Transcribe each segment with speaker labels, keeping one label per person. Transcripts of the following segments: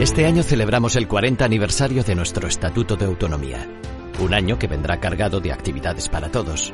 Speaker 1: Este año celebramos el 40 aniversario de nuestro Estatuto de Autonomía. Un año que vendrá cargado de actividades para todos.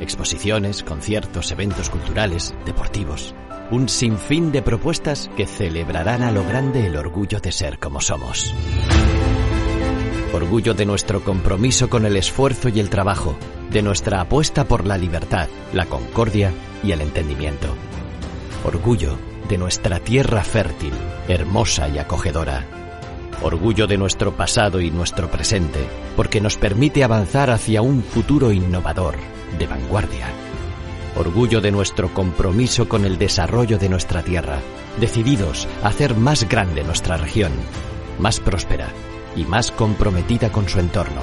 Speaker 1: Exposiciones, conciertos, eventos culturales, deportivos. Un sinfín de propuestas que celebrarán a lo grande el orgullo de ser como somos. Orgullo de nuestro compromiso con el esfuerzo y el trabajo, de nuestra apuesta por la libertad, la concordia y el entendimiento. Orgullo de nuestra tierra fértil, hermosa y acogedora. Orgullo de nuestro pasado y nuestro presente, porque nos permite avanzar hacia un futuro innovador, de vanguardia. Orgullo de nuestro compromiso con el desarrollo de nuestra tierra, decididos a hacer más grande nuestra región, más próspera y más comprometida con su entorno,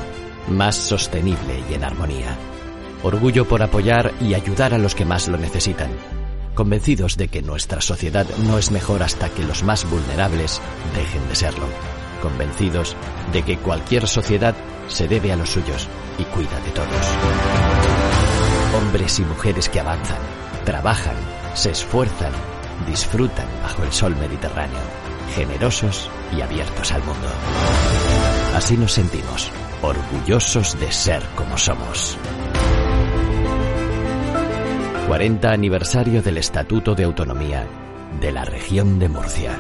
Speaker 1: más sostenible y en armonía. Orgullo por apoyar y ayudar a los que más lo necesitan convencidos de que nuestra sociedad no es mejor hasta que los más vulnerables dejen de serlo, convencidos de que cualquier sociedad se debe a los suyos y cuida de todos. Hombres y mujeres que avanzan, trabajan, se esfuerzan, disfrutan bajo el sol mediterráneo, generosos y abiertos al mundo. Así nos sentimos, orgullosos de ser como somos. 40 aniversario del Estatuto de Autonomía de la región de Murcia.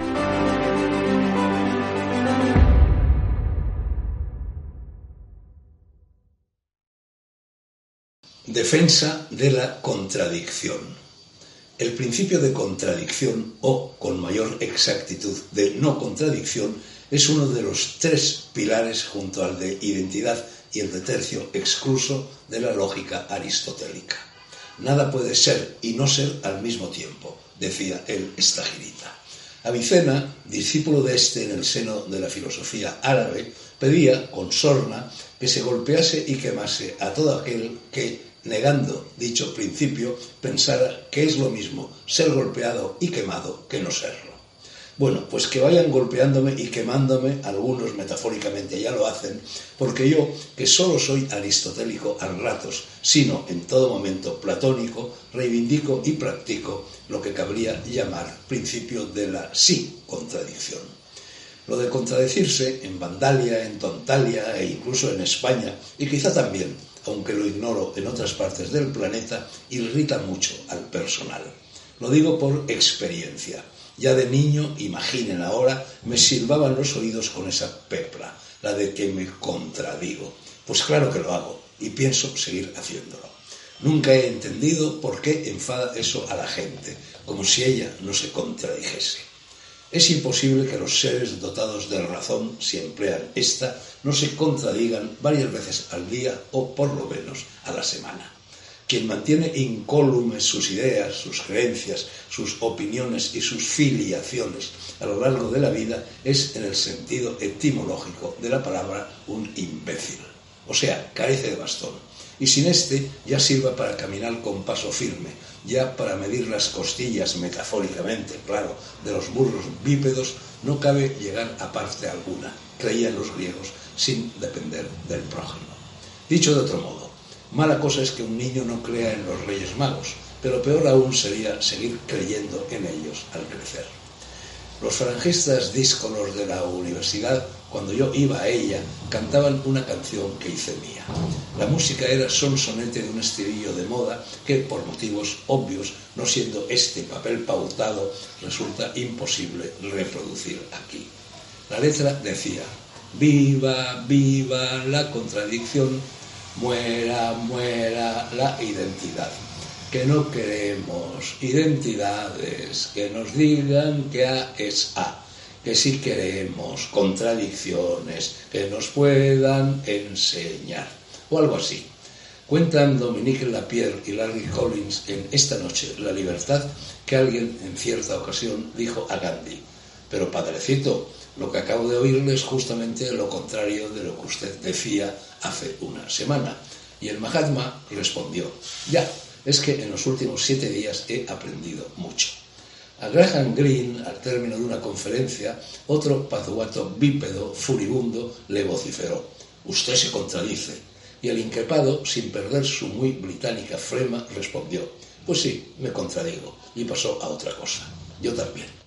Speaker 2: Defensa de la contradicción. El principio de contradicción o, con mayor exactitud, de no contradicción es uno de los tres pilares junto al de identidad y el de tercio excluso de la lógica aristotélica. Nada puede ser y no ser al mismo tiempo, decía el estagirita. Avicena, discípulo de este en el seno de la filosofía árabe, pedía con sorna que se golpease y quemase a todo aquel que, negando dicho principio, pensara que es lo mismo ser golpeado y quemado que no serlo. Bueno, pues que vayan golpeándome y quemándome, algunos metafóricamente ya lo hacen, porque yo, que solo soy aristotélico al ratos, sino en todo momento platónico, reivindico y practico lo que cabría llamar principio de la sí contradicción. Lo de contradecirse en Vandalia, en Tontalia e incluso en España, y quizá también, aunque lo ignoro en otras partes del planeta, irrita mucho al personal. Lo digo por experiencia. Ya de niño, imaginen ahora, me silbaban los oídos con esa pepla, la de que me contradigo. Pues claro que lo hago y pienso seguir haciéndolo. Nunca he entendido por qué enfada eso a la gente, como si ella no se contradijese. Es imposible que los seres dotados de razón, si emplean esta, no se contradigan varias veces al día o por lo menos a la semana. Quien mantiene incólumes sus ideas, sus creencias, sus opiniones y sus filiaciones a lo largo de la vida es, en el sentido etimológico de la palabra, un imbécil. O sea, carece de bastón. Y sin este ya sirva para caminar con paso firme, ya para medir las costillas metafóricamente, claro, de los burros bípedos, no cabe llegar a parte alguna, creían los griegos, sin depender del prójimo. Dicho de otro modo, Mala cosa es que un niño no crea en los Reyes Magos, pero peor aún sería seguir creyendo en ellos al crecer. Los farangistas díscolos de la universidad, cuando yo iba a ella, cantaban una canción que hice mía. La música era sonsonete de un estribillo de moda que, por motivos obvios, no siendo este papel pautado, resulta imposible reproducir aquí. La letra decía, viva, viva la contradicción, muera, muera la identidad. Que no queremos identidades que nos digan que A es A, que sí queremos contradicciones que nos puedan enseñar, o algo así. Cuentan Dominique Lapierre y Larry Collins en Esta noche, La libertad, que alguien en cierta ocasión dijo a Gandhi, pero padrecito,
Speaker 3: Lo que acabo de oírle es justamente lo contrario de lo que usted decía hace una semana. Y el Mahatma respondió, ya, es que en los últimos siete días he aprendido mucho. A Graham Greene, al término de una conferencia, otro pazuato bípedo furibundo le vociferó, usted se contradice. Y el increpado, sin perder su muy británica flema, respondió, pues sí, me contradigo. Y pasó a otra cosa. Yo también.